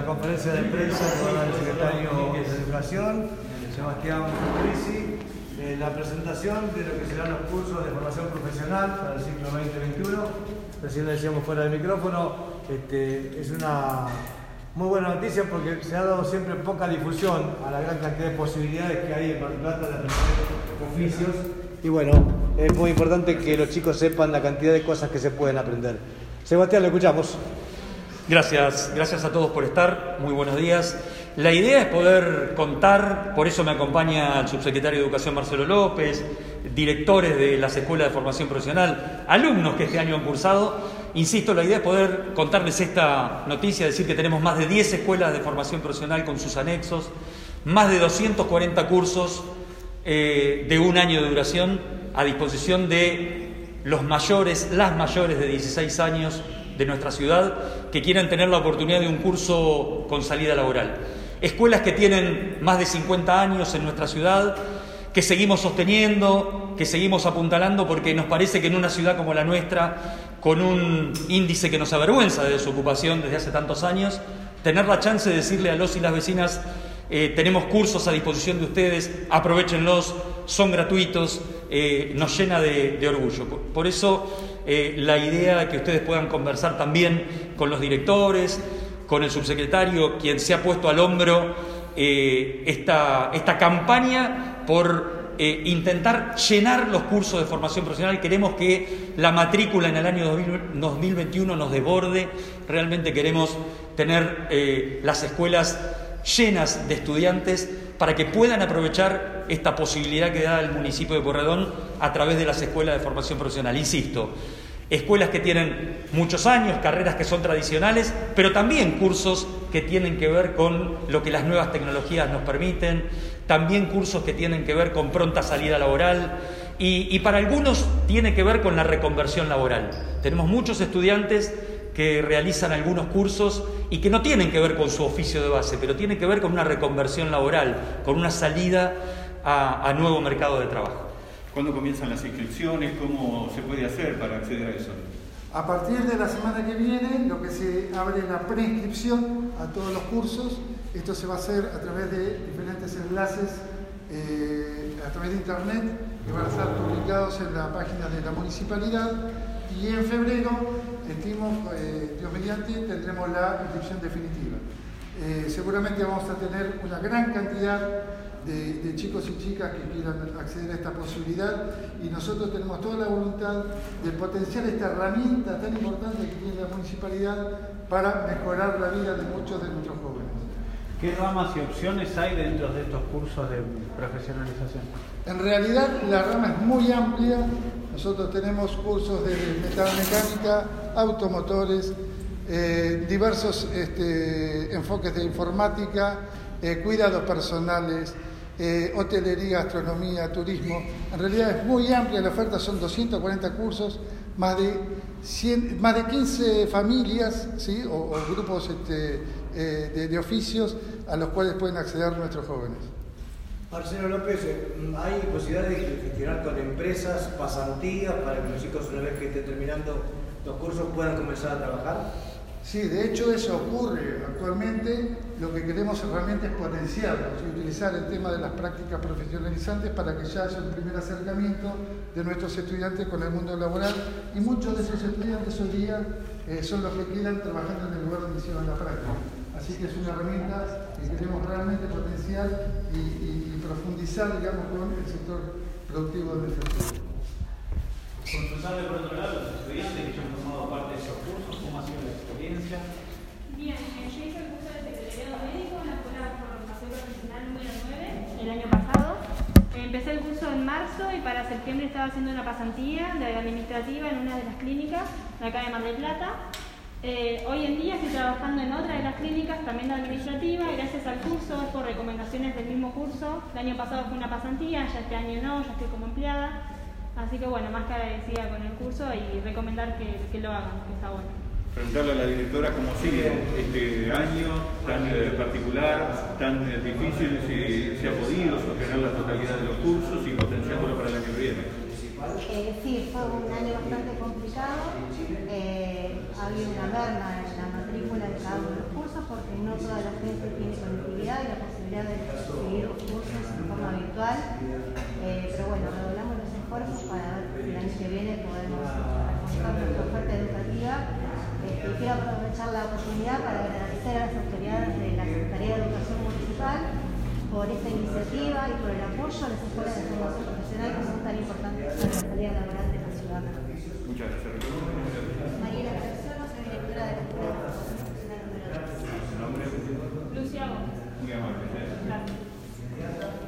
la conferencia de prensa dar el secretario de Educación, Sebastián Crisi, eh, la presentación de lo que serán los cursos de formación profesional para el ciclo 2021. Recién lo decíamos fuera del micrófono, este, es una muy buena noticia porque se ha dado siempre poca difusión a la gran cantidad de posibilidades que hay en Mar Plata de aprender oficios. Y bueno, es muy importante que los chicos sepan la cantidad de cosas que se pueden aprender. Sebastián, lo escuchamos. Gracias, gracias a todos por estar. Muy buenos días. La idea es poder contar, por eso me acompaña el subsecretario de Educación Marcelo López, directores de las escuelas de formación profesional, alumnos que este año han cursado. Insisto, la idea es poder contarles esta noticia, decir que tenemos más de 10 escuelas de formación profesional con sus anexos, más de 240 cursos eh, de un año de duración a disposición de los mayores, las mayores de 16 años de nuestra ciudad que quieran tener la oportunidad de un curso con salida laboral. Escuelas que tienen más de 50 años en nuestra ciudad, que seguimos sosteniendo, que seguimos apuntalando, porque nos parece que en una ciudad como la nuestra, con un índice que nos avergüenza de desocupación desde hace tantos años, tener la chance de decirle a los y las vecinas, eh, tenemos cursos a disposición de ustedes, aprovechenlos, son gratuitos, eh, nos llena de, orgullo. Por, eso eh, la idea de que ustedes puedan conversar también con los directores, con el subsecretario, quien se ha puesto al hombro esta, esta campaña por intentar llenar los cursos de formación profesional. Queremos que la matrícula en el año 2021 nos desborde. Realmente queremos tener las escuelas llenas de estudiantes para que puedan aprovechar esta posibilidad que da el municipio de Corredón a través de las escuelas de formación profesional. Insisto, escuelas que tienen muchos años, carreras que son tradicionales, pero también cursos que tienen que ver con lo que las nuevas tecnologías nos permiten, también cursos que tienen que ver con pronta salida laboral y, y para algunos tiene que ver con la reconversión laboral. Tenemos muchos estudiantes que realizan algunos cursos y que no tienen que ver con su oficio de base, pero tienen que ver con una reconversión laboral, con una salida a, nuevo mercado de trabajo. ¿Cuándo comienzan las inscripciones? ¿Cómo se puede hacer para acceder a eso? A partir de la semana que viene, lo que se abre la preinscripción a todos los cursos. Esto se va a hacer a través de diferentes enlaces eh, a través de internet que van a estar publicados en la página de la municipalidad. Y en febrero estimo, eh, Dios mediante, tendremos la inscripción definitiva. Eh, seguramente vamos a tener una gran cantidad de, chicos y chicas que quieran acceder a esta posibilidad y nosotros tenemos toda la voluntad de potenciar esta herramienta tan importante que tiene la municipalidad para mejorar la vida de muchos de nuestros jóvenes. ¿Qué ramas y opciones hay dentro de estos cursos de profesionalización? En realidad la rama es muy amplia. Nosotros tenemos cursos de metalmecánica, automotores, eh, diversos este, enfoques de informática, eh, cuidados personales, eh, hotelería, gastronomía, turismo. En realidad es muy amplia la oferta, son 240 cursos, más de, 100, más de 15 familias ¿sí? o, grupos este, de oficios a los cuales pueden acceder nuestros jóvenes. Marcelo López, ¿hay posibilidad de gestionar con empresas pasantías para que los chicos una vez que estén terminando los cursos puedan comenzar a trabajar? Sí, de hecho eso ocurre actualmente. Lo que queremos realmente es potenciarlo y utilizar el tema de las prácticas profesionalizantes para que ya haya un primer acercamiento de nuestros estudiantes con el mundo laboral y muchos de esos estudiantes hoy día eh, son los que quedan trabajando en el lugar donde hicieron la práctica. Así que es una herramienta que queremos realmente potenciar y, profundizar, digamos, con el sector productivo de nuestro país. Consultarle por otro lado los estudiantes que ya han formado parte de esos cursos, ¿cómo ha sido la experiencia? Bien, eh, yo hice el curso de secretariado médico en la Escuela de Formación Profesional número 9 el año pasado. Empecé el curso en marzo y para septiembre estaba haciendo una pasantía de administrativa en una de las clínicas de acá de Mar del Plata. Eh, hoy en día estoy trabajando en otra de las clínicas, también administrativa, y gracias al curso, por recomendaciones del mismo curso. El año pasado fue una pasantía, ya este año no, ya estoy como empleada. Así que bueno, más que agradecida con el curso y recomendar que, lo hagan, que está bueno. Preguntarle a la directora cómo sigue este año tan particular, tan difícil, si se ha podido sostener la totalidad de los cursos y potenciándolo para el año que viene. Eh, sí, fue un año bastante complicado. Eh, había una merma en la matrícula de cada uno de los cursos porque no toda la gente tiene conectividad y la posibilidad de seguir los cursos en forma virtual. Eh, pero bueno, redoblamos los esfuerzos para ver si el año que viene podemos reforzar nuestra oferta educativa. Este, quiero aprovechar la oportunidad para agradecer a las autoridades de la Secretaría de Educación Municipal por esta iniciativa y por el apoyo a las escuelas de formación profesional que son tan importantes para la salida laboral de la ciudad. Muchas gracias.